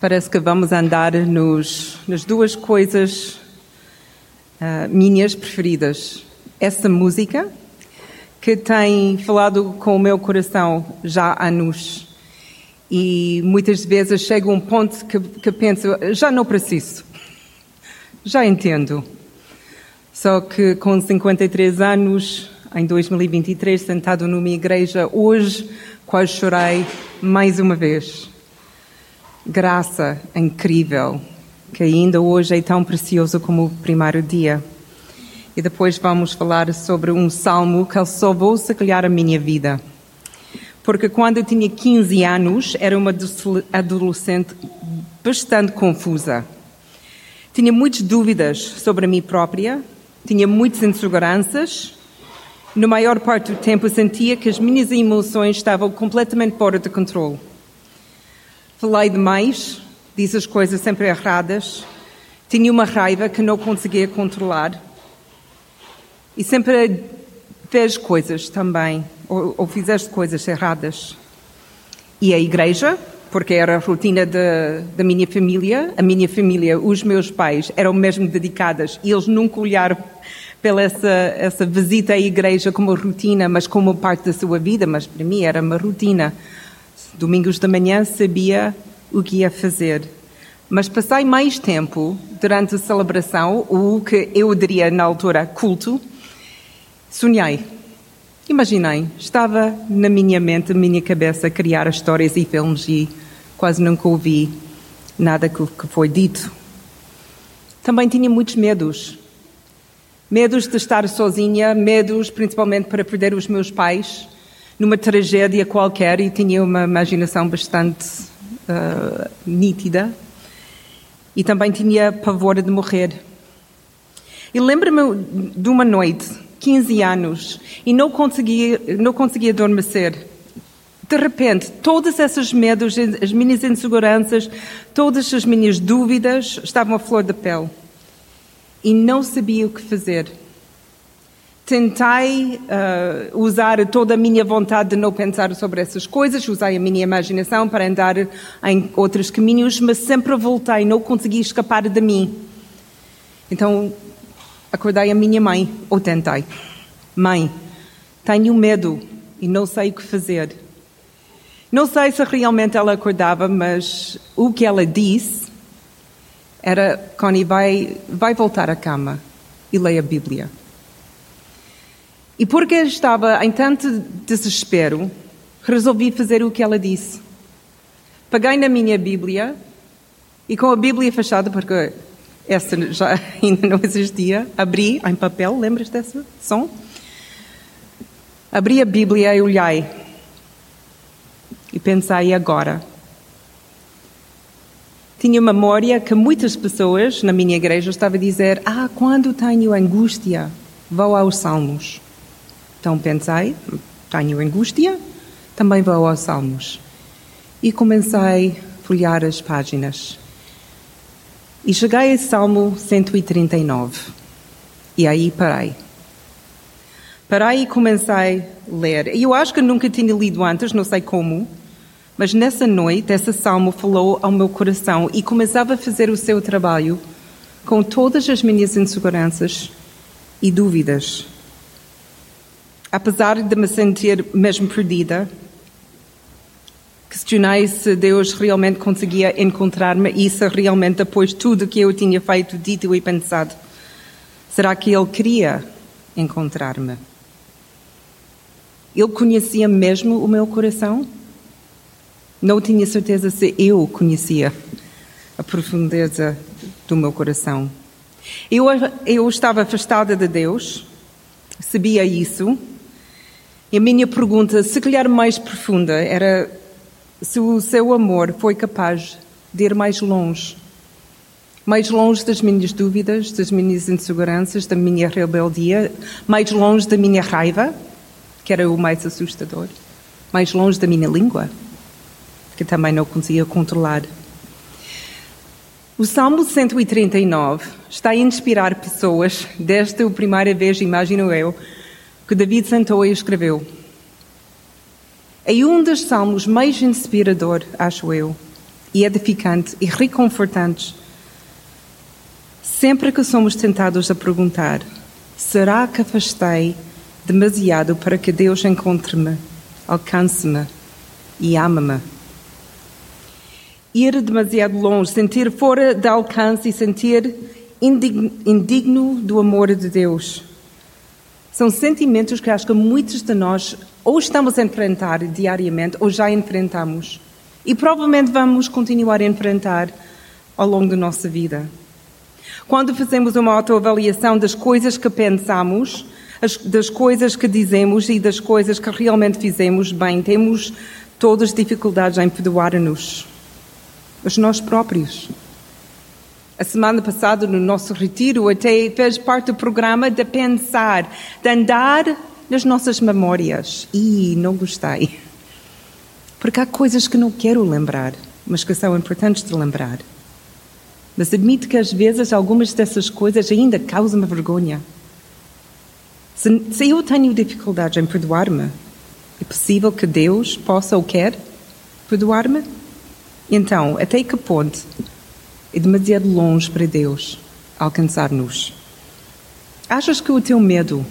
Parece que vamos andar nos, nas duas coisas uh, minhas preferidas. Essa música, que tem falado com o meu coração já há anos. E muitas vezes chega um ponto que, que penso, já não preciso. Já entendo. Só que com 53 anos, em 2023, sentado numa igreja, hoje quase chorei mais uma vez graça incrível que ainda hoje é tão precioso como o primeiro dia. E depois vamos falar sobre um salmo que salvou, se calhar, a minha vida. Porque quando eu tinha 15 anos, era uma adolescente bastante confusa. Tinha muitas dúvidas sobre a mim própria, tinha muitas inseguranças. Na maior parte do tempo, sentia que as minhas emoções estavam completamente fora de controle. Falei demais, disse as coisas sempre erradas, tinha uma raiva que não conseguia controlar e sempre fez coisas também, ou, ou fizeste coisas erradas. E a igreja, porque era a rotina de, da minha família, a minha família, os meus pais eram mesmo dedicadas e eles nunca olharam pela essa, essa visita à igreja como rotina, mas como parte da sua vida, mas para mim era uma rotina. Domingos de manhã sabia o que ia fazer. Mas passei mais tempo durante a celebração, o que eu diria na altura culto, sonhei. Imaginei, estava na minha mente, na minha cabeça, a criar histórias e filmes e quase nunca ouvi nada que foi dito. Também tinha muitos medos. Medos de estar sozinha, medos principalmente para perder os meus pais, numa tragédia qualquer e tinha uma imaginação bastante uh, nítida e também tinha pavor de morrer. E lembro-me de uma noite, 15 anos, e não conseguia, não conseguia adormecer. De repente, todos esses medos, as minhas inseguranças, todas as minhas dúvidas estavam à flor da pele. E não sabia o que fazer tentei uh, usar toda a minha vontade de não pensar sobre essas coisas, usei a minha imaginação para andar em outros caminhos, mas sempre voltei, não consegui escapar de mim. Então acordei a minha mãe, ou tentei. Mãe, tenho medo e não sei o que fazer. Não sei se realmente ela acordava, mas o que ela disse era: Connie, vai, vai voltar à cama e leia a Bíblia. E porque estava em tanto desespero, resolvi fazer o que ela disse. Peguei na minha Bíblia e com a Bíblia fechada, porque essa já ainda não existia, abri em papel, lembras desse som? Abri a Bíblia e olhei. E pensei, agora? Tinha memória que muitas pessoas na minha igreja estavam a dizer: Ah, quando tenho angústia, vou aos Salmos. Então pensei, tenho angústia, também vou aos Salmos. E comecei a folhear as páginas. E cheguei a Salmo 139. E aí parei. Parei e comecei a ler. E eu acho que nunca tinha lido antes, não sei como, mas nessa noite esse salmo falou ao meu coração e começava a fazer o seu trabalho com todas as minhas inseguranças e dúvidas apesar de me sentir mesmo perdida, questionei se Deus realmente conseguia encontrar-me e se realmente, de tudo que eu tinha feito, dito e pensado, será que Ele queria encontrar-me? Ele conhecia mesmo o meu coração? Não tinha certeza se eu conhecia a profundeza do meu coração. Eu, eu estava afastada de Deus, sabia isso, e a minha pergunta, se calhar mais profunda, era se o seu amor foi capaz de ir mais longe. Mais longe das minhas dúvidas, das minhas inseguranças, da minha rebeldia, mais longe da minha raiva, que era o mais assustador, mais longe da minha língua, que também não conseguia controlar. O Salmo 139 está a inspirar pessoas, desde a primeira vez, imagino eu, que David sentou e escreveu. É um dos salmos mais inspirador, acho eu. e edificante e reconfortante. Sempre que somos tentados a perguntar: será que afastei demasiado para que Deus encontre-me, alcance-me e ame-me? Ir demasiado longe, sentir fora de alcance e sentir indigno do amor de Deus. São sentimentos que acho que muitos de nós ou estamos a enfrentar diariamente ou já enfrentamos. E provavelmente vamos continuar a enfrentar ao longo da nossa vida. Quando fazemos uma autoavaliação das coisas que pensamos, das coisas que dizemos e das coisas que realmente fizemos bem, temos todas as dificuldades em perdoar-nos. Os nós próprios. A semana passada, no nosso retiro, até fez parte do programa de pensar, de andar nas nossas memórias. E não gostei. Porque há coisas que não quero lembrar, mas que são importantes de lembrar. Mas admito que às vezes algumas dessas coisas ainda causam-me vergonha. Se, se eu tenho dificuldade em perdoar-me, é possível que Deus possa ou quer perdoar-me? Então, até que ponto é demasiado longe para Deus alcançar-nos. Achas que o teu medo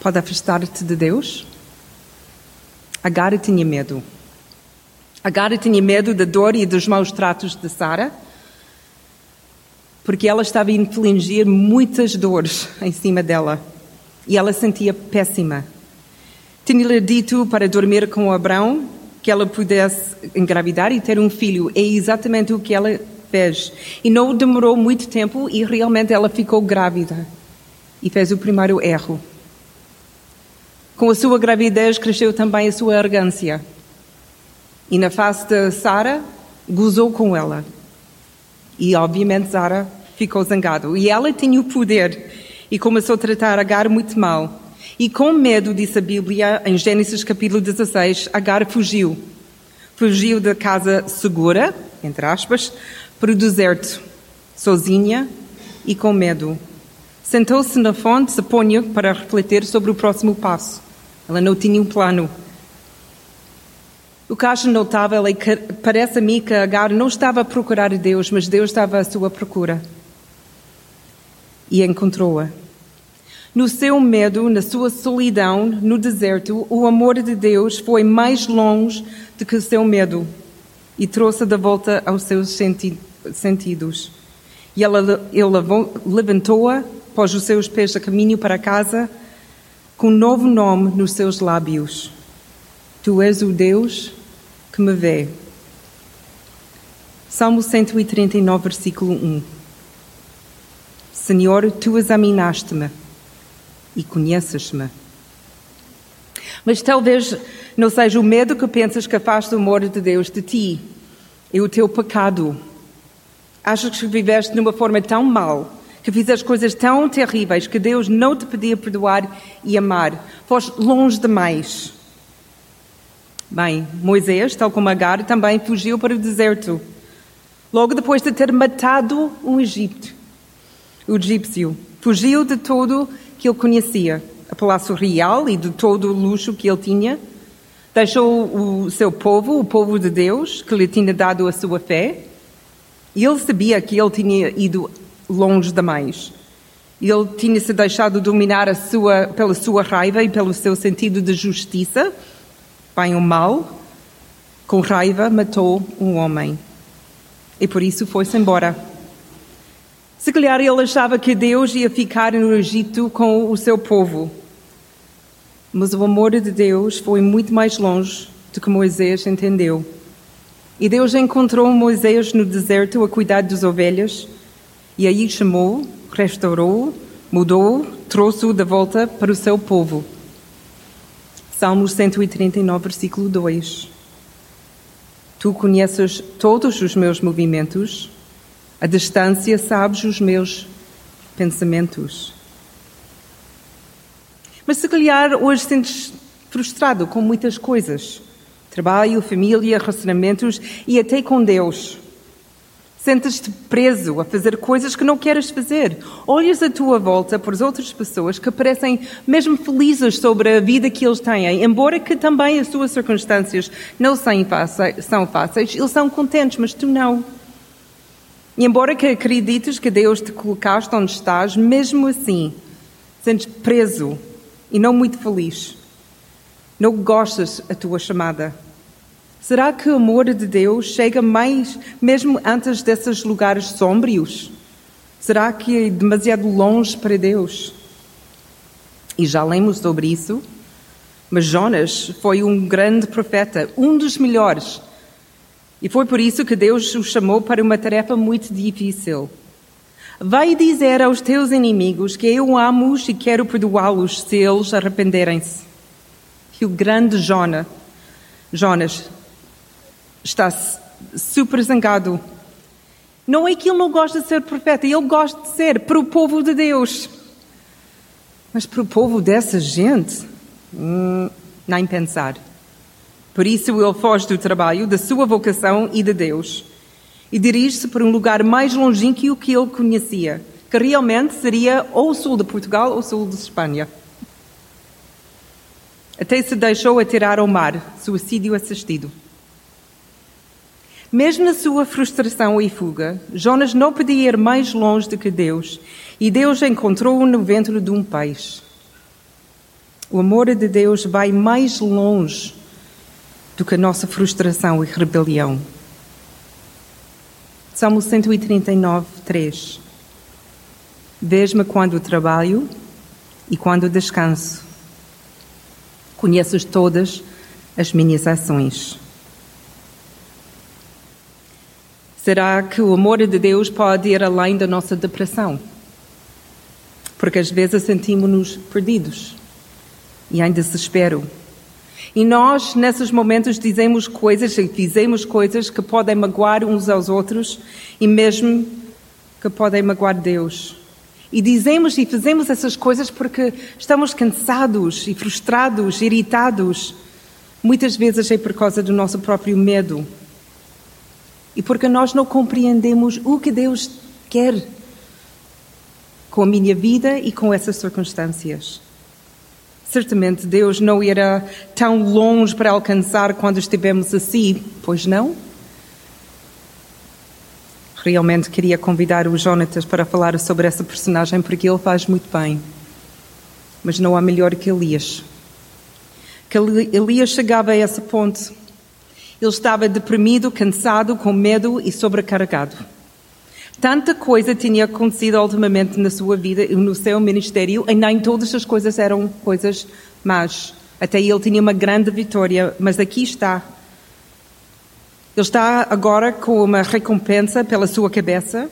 pode afastar-te de Deus? Agar tinha medo. Agar tinha medo da dor e dos maus tratos de Sara, porque ela estava a infligir muitas dores em cima dela e ela sentia péssima. Tinha-lhe dito para dormir com Abraão que ela pudesse engravidar e ter um filho. É exatamente o que ela fez. E não demorou muito tempo e realmente ela ficou grávida. E fez o primeiro erro. Com a sua gravidez cresceu também a sua arrogância. E na face de Sara, gozou com ela. E obviamente Sara ficou zangado. E ela tinha o poder e começou a tratar Agar muito mal. E com medo, disse a Bíblia, em Gênesis capítulo 16, Agar fugiu. Fugiu da casa segura, entre aspas, para o deserto, sozinha e com medo. Sentou-se na fonte, suponho, para refletir sobre o próximo passo. Ela não tinha um plano. O que acho notável é que parece a mim que Agar não estava a procurar Deus, mas Deus estava à sua procura. E encontrou-a. No seu medo, na sua solidão, no deserto, o amor de Deus foi mais longe do que o seu medo e trouxe de volta aos seus sentidos sentidos. E ela, ele levantou-a, pôs os seus pés a caminho para casa, com um novo nome nos seus lábios. Tu és o Deus que me vê. Salmo 139, versículo 1. Senhor, tu examinaste-me e conheces-me. Mas talvez não seja o medo que pensas que afasta o amor de Deus de ti, é o teu pecado Achas que viveste de uma forma tão mal, que fizeste coisas tão terríveis que Deus não te podia perdoar e amar. Foste longe demais. Bem, Moisés, tal como Agar, também fugiu para o deserto. Logo depois de ter matado um Egito, o egípcio, fugiu de tudo que ele conhecia, a palácio real e de todo o luxo que ele tinha. Deixou o seu povo, o povo de Deus, que lhe tinha dado a sua fé, e ele sabia que ele tinha ido longe demais. Ele tinha se deixado dominar sua, pela sua raiva e pelo seu sentido de justiça, bem ou mal. Com raiva, matou um homem. E por isso foi-se embora. Se calhar ele achava que Deus ia ficar no Egito com o seu povo. Mas o amor de Deus foi muito mais longe do que Moisés entendeu. E Deus encontrou Moisés no deserto a cuidar das ovelhas, e aí chamou, restaurou, mudou, trouxe-o de volta para o seu povo. Salmos 139, versículo 2. Tu conheces todos os meus movimentos, a distância sabes os meus pensamentos. Mas se calhar hoje sentes frustrado com muitas coisas trabalho, família, relacionamentos e até com Deus. Sentes-te preso a fazer coisas que não queres fazer. Olhas à tua volta por outras pessoas que parecem mesmo felizes sobre a vida que eles têm, embora que também as suas circunstâncias não são fáceis, eles são contentes, mas tu não. E embora que acredites que Deus te colocaste onde estás, mesmo assim, sentes preso e não muito feliz. Não gostas a tua chamada. Será que o amor de Deus chega mais mesmo antes desses lugares sombrios? Será que é demasiado longe para Deus? E já lemos sobre isso, mas Jonas foi um grande profeta, um dos melhores. E foi por isso que Deus o chamou para uma tarefa muito difícil. Vai dizer aos teus inimigos que eu amo-os e quero perdoá-los se eles arrependerem-se. E o grande Jonas, Jonas está super zangado. Não é que ele não gosta de ser profeta, ele gosta de ser para o povo de Deus. Mas para o povo dessa gente, hum, nem pensar. Por isso ele foge do trabalho, da sua vocação e de Deus. E dirige-se para um lugar mais longínquo que ele conhecia, que realmente seria ou o sul de Portugal ou o sul de Espanha. Até se deixou atirar ao mar, suicídio assistido. Mesmo na sua frustração e fuga, Jonas não podia ir mais longe do que Deus, e Deus encontrou-o no ventre de um peixe. O amor de Deus vai mais longe do que a nossa frustração e rebelião. Salmo 139, 3. Vês-me quando trabalho e quando descanso. Conheces todas as minhas ações. Será que o amor de Deus pode ir além da nossa depressão? Porque às vezes sentimos-nos perdidos e em desespero. E nós, nesses momentos, dizemos coisas e fizemos coisas que podem magoar uns aos outros e mesmo que podem magoar Deus. E dizemos e fazemos essas coisas porque estamos cansados e frustrados, irritados. Muitas vezes é por causa do nosso próprio medo e porque nós não compreendemos o que Deus quer com a minha vida e com essas circunstâncias. Certamente Deus não irá tão longe para alcançar quando estivemos assim, pois não? Realmente queria convidar o Jonatas para falar sobre essa personagem porque ele faz muito bem. Mas não há melhor que Elias. Que Elias chegava a esse ponto ele estava deprimido, cansado, com medo e sobrecarregado. Tanta coisa tinha acontecido ultimamente na sua vida e no seu ministério, e nem todas as coisas eram coisas más. Até ele tinha uma grande vitória, mas aqui está. Ele está agora com uma recompensa pela sua cabeça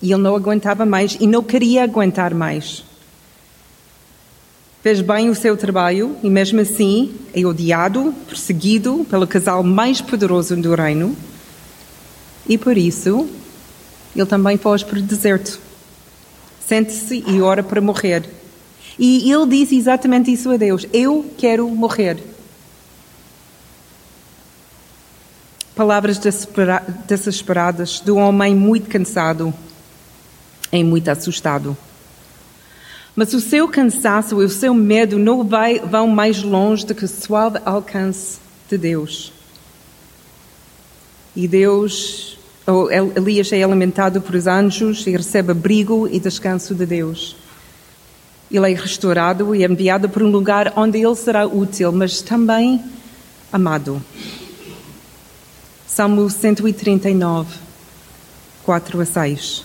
e ele não aguentava mais e não queria aguentar mais. Fez bem o seu trabalho e, mesmo assim, é odiado, perseguido pelo casal mais poderoso do reino. E por isso, ele também foge para o deserto. Sente-se e ora para morrer. E ele disse exatamente isso a Deus: Eu quero morrer. Palavras desesperadas de um homem muito cansado e muito assustado. Mas o seu cansaço e o seu medo não vai, vão mais longe do que o suave alcance de Deus. E Deus, ou Elias é alimentado por os anjos e recebe abrigo e descanso de Deus. Ele é restaurado e enviado para um lugar onde ele será útil, mas também amado. Salmo 139, 4 a 6.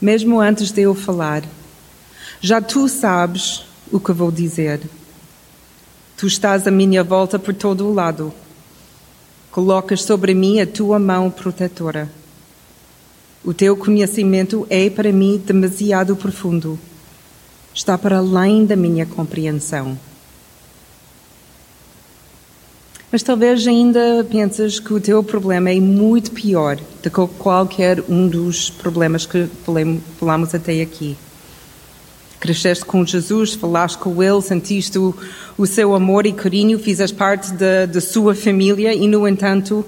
Mesmo antes de eu falar, já tu sabes o que vou dizer. Tu estás à minha volta por todo o lado. Colocas sobre mim a tua mão protetora. O teu conhecimento é para mim demasiado profundo. Está para além da minha compreensão. Mas talvez ainda penses que o teu problema é muito pior do que qualquer um dos problemas que falamos até aqui. Cresceste com Jesus, falaste com Ele, sentiste o, o seu amor e carinho, fizeste parte da, sua família e, no entanto,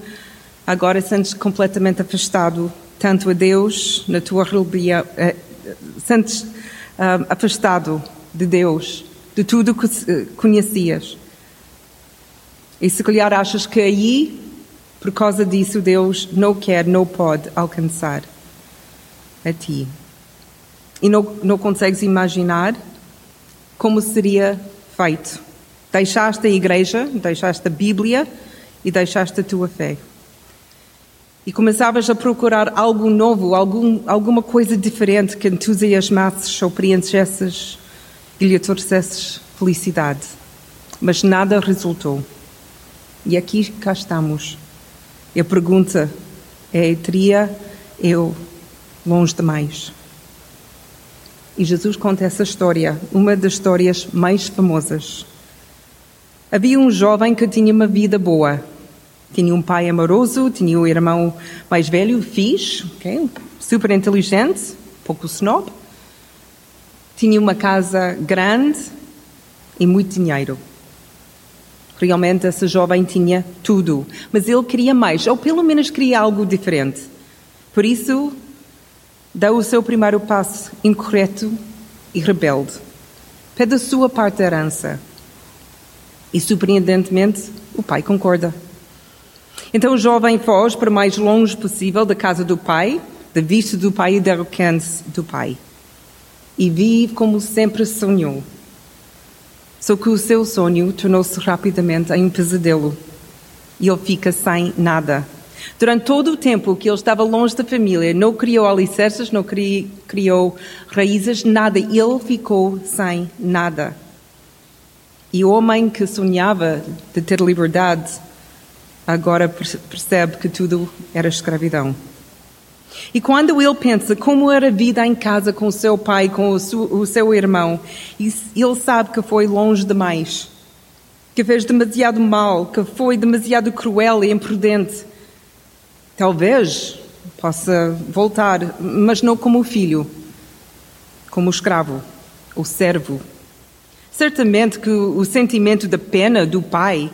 Agora sentes completamente afastado, tanto a Deus, na tua rebelião, eh, sentes ah, afastado de Deus, de tudo que eh, conhecias. E se calhar achas que aí, por causa disso, Deus não quer, não pode alcançar a ti. E não, não consegues imaginar como seria feito. Deixaste a igreja, deixaste a Bíblia e deixaste a tua fé. E começavas a procurar algo novo, algum, alguma coisa diferente que entusiasmasses ou preenchesses e lhe trouxesses felicidade. Mas nada resultou. E aqui cá estamos. E a pergunta é: teria eu longe demais? E Jesus conta essa história, uma das histórias mais famosas. Havia um jovem que tinha uma vida boa. Tinha um pai amoroso, tinha um irmão mais velho, fixe, okay? super inteligente, pouco snob. Tinha uma casa grande e muito dinheiro. Realmente, esse jovem tinha tudo, mas ele queria mais, ou pelo menos queria algo diferente. Por isso, deu o seu primeiro passo incorreto e rebelde. Pede a sua parte da herança. E, surpreendentemente, o pai concorda. Então o jovem foge para o mais longe possível da casa do pai, da vista do pai e do alcance do pai. E vive como sempre sonhou só que o seu sonho tornou-se rapidamente em um pesadelo e ele fica sem nada. Durante todo o tempo que ele estava longe da família, não criou alicerces, não criou raízes, nada. Ele ficou sem nada. E o homem que sonhava de ter liberdade agora percebe que tudo era escravidão. E quando ele pensa como era a vida em casa com o seu pai, com o seu, o seu irmão, ele sabe que foi longe demais, que fez demasiado mal, que foi demasiado cruel e imprudente. Talvez possa voltar, mas não como filho, como escravo, ou servo. Certamente que o sentimento da pena do pai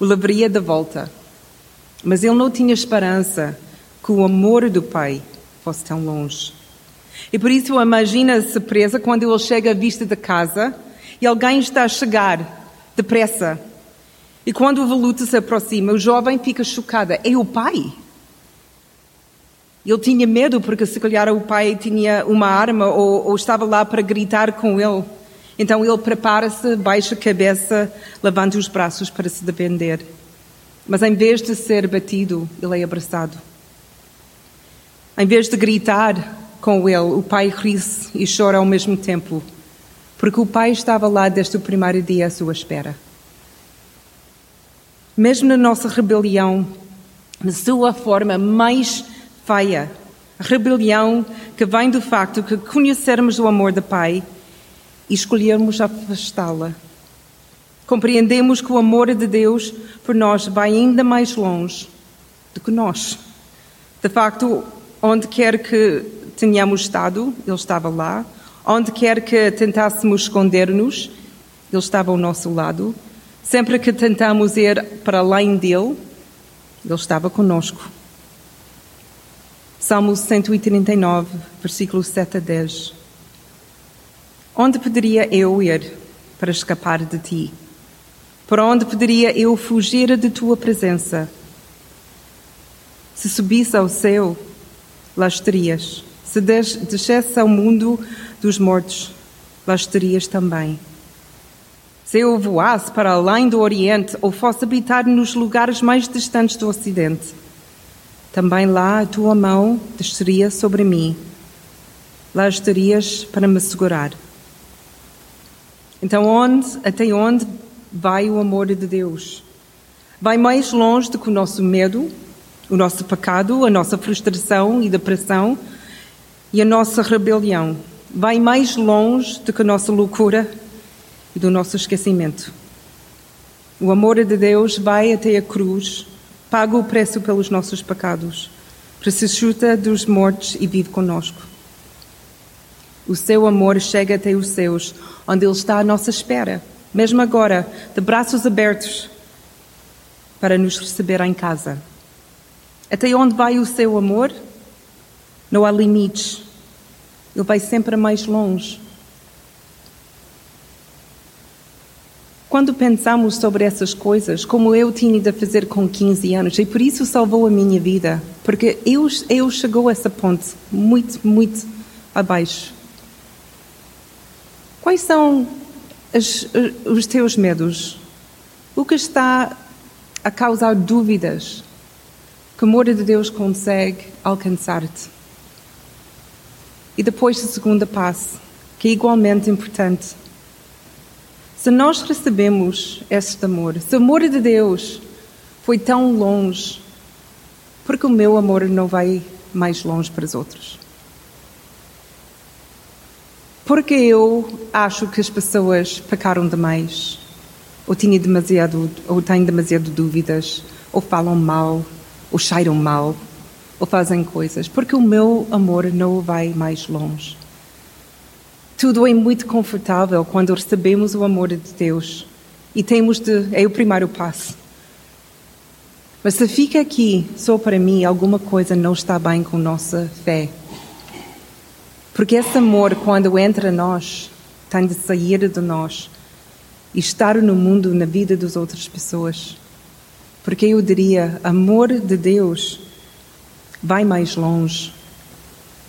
o levaria de volta, mas ele não tinha esperança que o amor do Pai fosse tão longe. E por isso imagina a surpresa quando ele chega à vista da casa e alguém está a chegar depressa. E quando o veludo se aproxima, o jovem fica chocado. É o pai? Ele tinha medo porque se calhar o pai tinha uma arma ou, ou estava lá para gritar com ele. Então ele prepara-se, baixa a cabeça, levanta os braços para se defender. Mas em vez de ser batido, ele é abraçado. Em vez de gritar com ele, o pai ri-se e chora ao mesmo tempo, porque o pai estava lá desde o primeiro dia à sua espera. Mesmo na nossa rebelião, na sua forma mais feia, rebelião que vem do facto que conhecermos o amor do Pai e escolhermos afastá-la. Compreendemos que o amor de Deus por nós vai ainda mais longe do que nós. De facto, Onde quer que tenhamos estado, Ele estava lá. Onde quer que tentássemos esconder-nos, Ele estava ao nosso lado. Sempre que tentamos ir para além dele, Ele estava conosco. Salmo 139, versículo 7 a 10. Onde poderia eu ir para escapar de ti? Para onde poderia eu fugir de tua presença? Se subisse ao céu, lá estarias. Se descesse ao mundo dos mortos, lá estarias também. Se eu voasse para além do Oriente ou fosse habitar nos lugares mais distantes do Ocidente, também lá a tua mão desceria sobre mim. Lá estarias para me segurar. Então, onde, até onde vai o amor de Deus? Vai mais longe do que o nosso medo, o nosso pecado, a nossa frustração e depressão e a nossa rebelião. Vai mais longe do que a nossa loucura e do nosso esquecimento. O amor de Deus vai até a cruz, paga o preço pelos nossos pecados, ressuscita dos mortos e vive conosco. O seu amor chega até os seus, onde Ele está à nossa espera, mesmo agora, de braços abertos, para nos receber em casa. Até onde vai o seu amor? Não há limites. Ele vai sempre mais longe. Quando pensamos sobre essas coisas, como eu tinha de fazer com 15 anos, e por isso salvou a minha vida, porque eu, eu chegou a essa ponte muito, muito abaixo. Quais são as, os teus medos? O que está a causar dúvidas que o amor de Deus consegue alcançar-te? E depois o segundo passo, que é igualmente importante. Se nós recebemos este amor, se o amor de Deus foi tão longe, porque o meu amor não vai mais longe para os outros? Porque eu acho que as pessoas pecaram demais, ou têm demasiado, ou têm demasiado dúvidas, ou falam mal, ou cheiram mal, ou fazem coisas, porque o meu amor não vai mais longe. Tudo é muito confortável quando recebemos o amor de Deus e temos de. É o primeiro passo. Mas se fica aqui só para mim, alguma coisa não está bem com nossa fé. Porque esse amor, quando entra em nós, tem de sair de nós e estar no mundo, na vida das outras pessoas. Porque eu diria, amor de Deus vai mais longe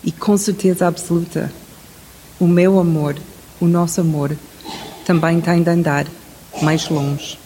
e com certeza absoluta, o meu amor, o nosso amor, também tem de andar mais longe.